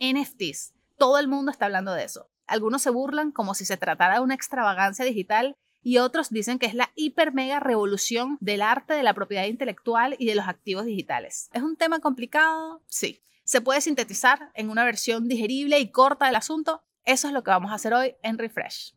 NFTs. Todo el mundo está hablando de eso. Algunos se burlan como si se tratara de una extravagancia digital y otros dicen que es la hiper mega revolución del arte de la propiedad intelectual y de los activos digitales. ¿Es un tema complicado? Sí. ¿Se puede sintetizar en una versión digerible y corta del asunto? Eso es lo que vamos a hacer hoy en Refresh.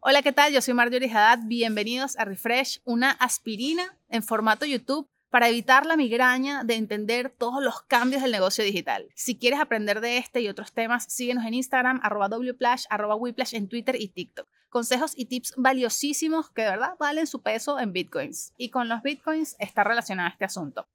Hola, ¿qué tal? Yo soy Marjorie Haddad. Bienvenidos a Refresh, una aspirina en formato YouTube para evitar la migraña de entender todos los cambios del negocio digital. Si quieres aprender de este y otros temas, síguenos en Instagram, arroba wplash, arroba en Twitter y TikTok. Consejos y tips valiosísimos que de verdad valen su peso en bitcoins. Y con los bitcoins está relacionado este asunto.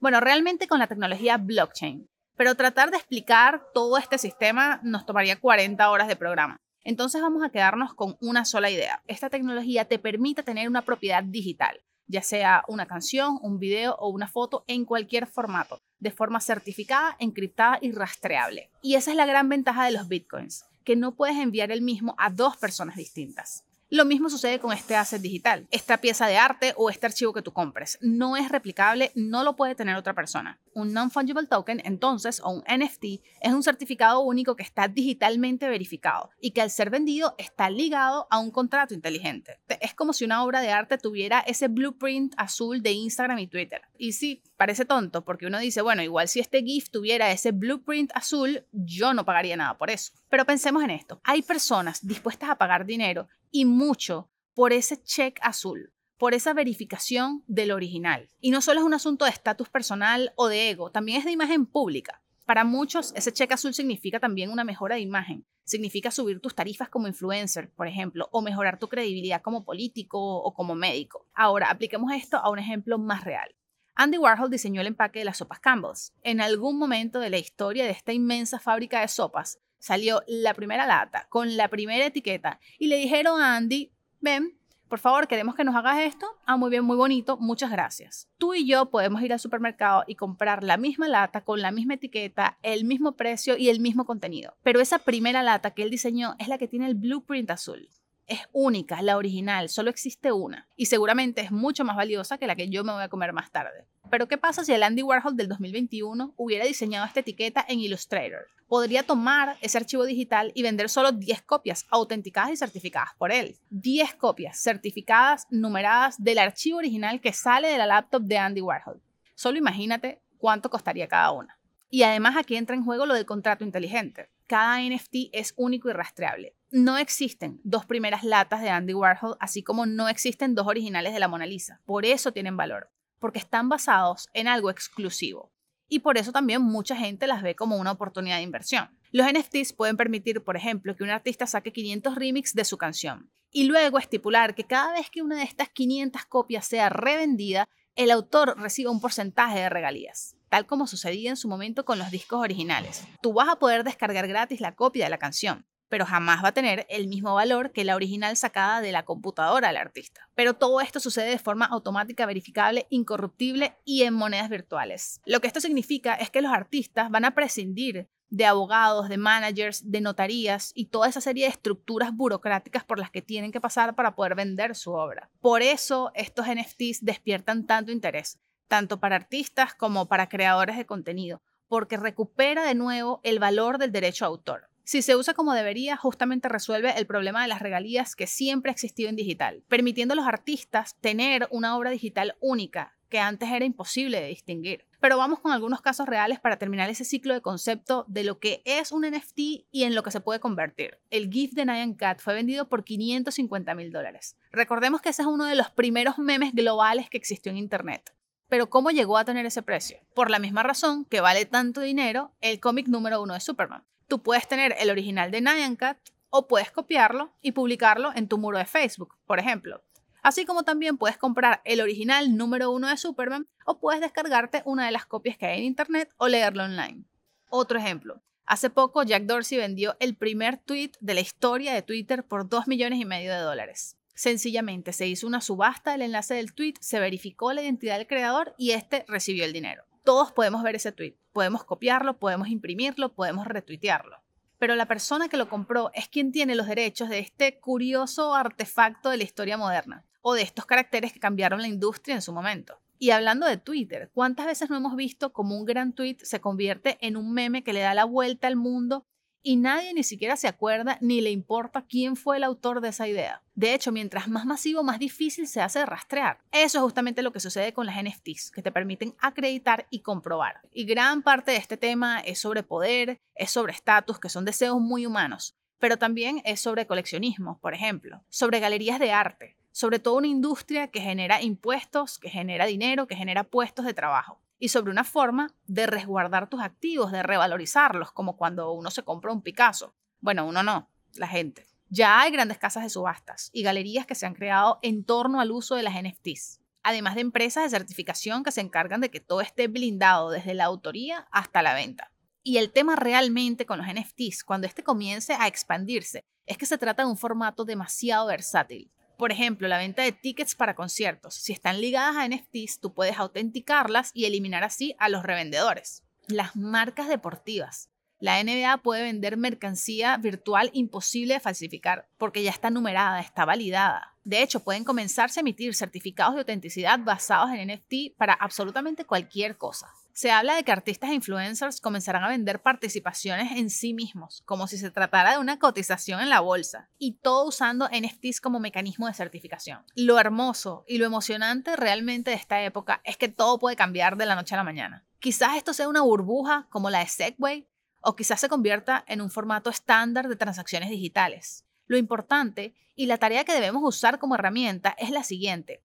Bueno, realmente con la tecnología blockchain. Pero tratar de explicar todo este sistema nos tomaría 40 horas de programa. Entonces vamos a quedarnos con una sola idea. Esta tecnología te permite tener una propiedad digital ya sea una canción, un video o una foto en cualquier formato, de forma certificada, encriptada y rastreable. Y esa es la gran ventaja de los bitcoins, que no puedes enviar el mismo a dos personas distintas. Lo mismo sucede con este asset digital, esta pieza de arte o este archivo que tú compres. No es replicable, no lo puede tener otra persona. Un non-fungible token, entonces, o un NFT, es un certificado único que está digitalmente verificado y que al ser vendido está ligado a un contrato inteligente. Es como si una obra de arte tuviera ese blueprint azul de Instagram y Twitter. Y sí, parece tonto porque uno dice, bueno, igual si este GIF tuviera ese blueprint azul, yo no pagaría nada por eso. Pero pensemos en esto, hay personas dispuestas a pagar dinero y mucho por ese check azul, por esa verificación del original. Y no solo es un asunto de estatus personal o de ego, también es de imagen pública. Para muchos, ese check azul significa también una mejora de imagen. Significa subir tus tarifas como influencer, por ejemplo, o mejorar tu credibilidad como político o como médico. Ahora, apliquemos esto a un ejemplo más real. Andy Warhol diseñó el empaque de las sopas Campbell's. En algún momento de la historia de esta inmensa fábrica de sopas, salió la primera lata con la primera etiqueta y le dijeron a Andy, ven, por favor, queremos que nos hagas esto. Ah, muy bien, muy bonito, muchas gracias. Tú y yo podemos ir al supermercado y comprar la misma lata con la misma etiqueta, el mismo precio y el mismo contenido. Pero esa primera lata que él diseñó es la que tiene el blueprint azul es única, la original, solo existe una. Y seguramente es mucho más valiosa que la que yo me voy a comer más tarde. Pero ¿qué pasa si el Andy Warhol del 2021 hubiera diseñado esta etiqueta en Illustrator? Podría tomar ese archivo digital y vender solo 10 copias autenticadas y certificadas por él. 10 copias certificadas, numeradas del archivo original que sale de la laptop de Andy Warhol. Solo imagínate cuánto costaría cada una. Y además aquí entra en juego lo del contrato inteligente. Cada NFT es único y rastreable. No existen dos primeras latas de Andy Warhol, así como no existen dos originales de la Mona Lisa. Por eso tienen valor, porque están basados en algo exclusivo. Y por eso también mucha gente las ve como una oportunidad de inversión. Los NFTs pueden permitir, por ejemplo, que un artista saque 500 remix de su canción y luego estipular que cada vez que una de estas 500 copias sea revendida, el autor reciba un porcentaje de regalías tal como sucedía en su momento con los discos originales. Tú vas a poder descargar gratis la copia de la canción, pero jamás va a tener el mismo valor que la original sacada de la computadora del artista. Pero todo esto sucede de forma automática, verificable, incorruptible y en monedas virtuales. Lo que esto significa es que los artistas van a prescindir de abogados, de managers, de notarías y toda esa serie de estructuras burocráticas por las que tienen que pasar para poder vender su obra. Por eso estos NFTs despiertan tanto interés tanto para artistas como para creadores de contenido, porque recupera de nuevo el valor del derecho a autor. Si se usa como debería, justamente resuelve el problema de las regalías que siempre ha existido en digital, permitiendo a los artistas tener una obra digital única que antes era imposible de distinguir. Pero vamos con algunos casos reales para terminar ese ciclo de concepto de lo que es un NFT y en lo que se puede convertir. El GIF de Nyan Cat fue vendido por 550 mil dólares. Recordemos que ese es uno de los primeros memes globales que existió en Internet. Pero ¿cómo llegó a tener ese precio? Por la misma razón que vale tanto dinero el cómic número uno de Superman. Tú puedes tener el original de Nyan Cat o puedes copiarlo y publicarlo en tu muro de Facebook, por ejemplo. Así como también puedes comprar el original número uno de Superman o puedes descargarte una de las copias que hay en Internet o leerlo online. Otro ejemplo. Hace poco Jack Dorsey vendió el primer tweet de la historia de Twitter por 2 millones y medio de dólares. Sencillamente se hizo una subasta del enlace del tweet, se verificó la identidad del creador y este recibió el dinero. Todos podemos ver ese tweet, podemos copiarlo, podemos imprimirlo, podemos retuitearlo. Pero la persona que lo compró es quien tiene los derechos de este curioso artefacto de la historia moderna. o de estos caracteres que cambiaron la industria en su momento. Y hablando de Twitter, ¿cuántas veces no hemos visto cómo un gran tweet se convierte en un meme que le da la vuelta al mundo y nadie ni siquiera se acuerda ni le importa quién fue el autor de esa idea. De hecho, mientras más masivo, más difícil se hace rastrear. Eso es justamente lo que sucede con las NFTs, que te permiten acreditar y comprobar. Y gran parte de este tema es sobre poder, es sobre estatus, que son deseos muy humanos, pero también es sobre coleccionismo, por ejemplo, sobre galerías de arte, sobre toda una industria que genera impuestos, que genera dinero, que genera puestos de trabajo y sobre una forma de resguardar tus activos, de revalorizarlos, como cuando uno se compra un Picasso. Bueno, uno no, la gente. Ya hay grandes casas de subastas y galerías que se han creado en torno al uso de las NFTs, además de empresas de certificación que se encargan de que todo esté blindado desde la autoría hasta la venta. Y el tema realmente con los NFTs, cuando este comience a expandirse, es que se trata de un formato demasiado versátil. Por ejemplo, la venta de tickets para conciertos. Si están ligadas a NFTs, tú puedes autenticarlas y eliminar así a los revendedores. Las marcas deportivas. La NBA puede vender mercancía virtual imposible de falsificar porque ya está numerada, está validada. De hecho, pueden comenzarse a emitir certificados de autenticidad basados en NFT para absolutamente cualquier cosa. Se habla de que artistas e influencers comenzarán a vender participaciones en sí mismos, como si se tratara de una cotización en la bolsa, y todo usando NFTs como mecanismo de certificación. Lo hermoso y lo emocionante realmente de esta época es que todo puede cambiar de la noche a la mañana. Quizás esto sea una burbuja como la de Segway, o quizás se convierta en un formato estándar de transacciones digitales. Lo importante y la tarea que debemos usar como herramienta es la siguiente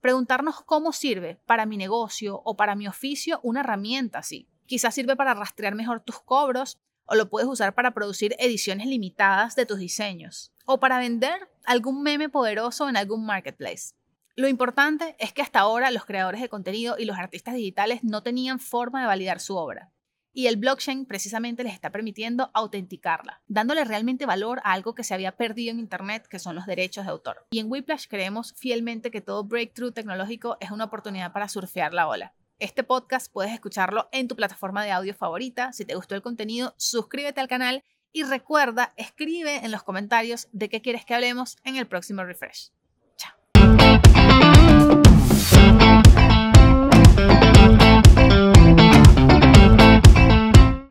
Preguntarnos cómo sirve para mi negocio o para mi oficio una herramienta así. Quizás sirve para rastrear mejor tus cobros o lo puedes usar para producir ediciones limitadas de tus diseños o para vender algún meme poderoso en algún marketplace. Lo importante es que hasta ahora los creadores de contenido y los artistas digitales no tenían forma de validar su obra y el blockchain precisamente les está permitiendo autenticarla, dándole realmente valor a algo que se había perdido en Internet, que son los derechos de autor. Y en Whiplash creemos fielmente que todo breakthrough tecnológico es una oportunidad para surfear la ola. Este podcast puedes escucharlo en tu plataforma de audio favorita. Si te gustó el contenido, suscríbete al canal y recuerda, escribe en los comentarios de qué quieres que hablemos en el próximo refresh.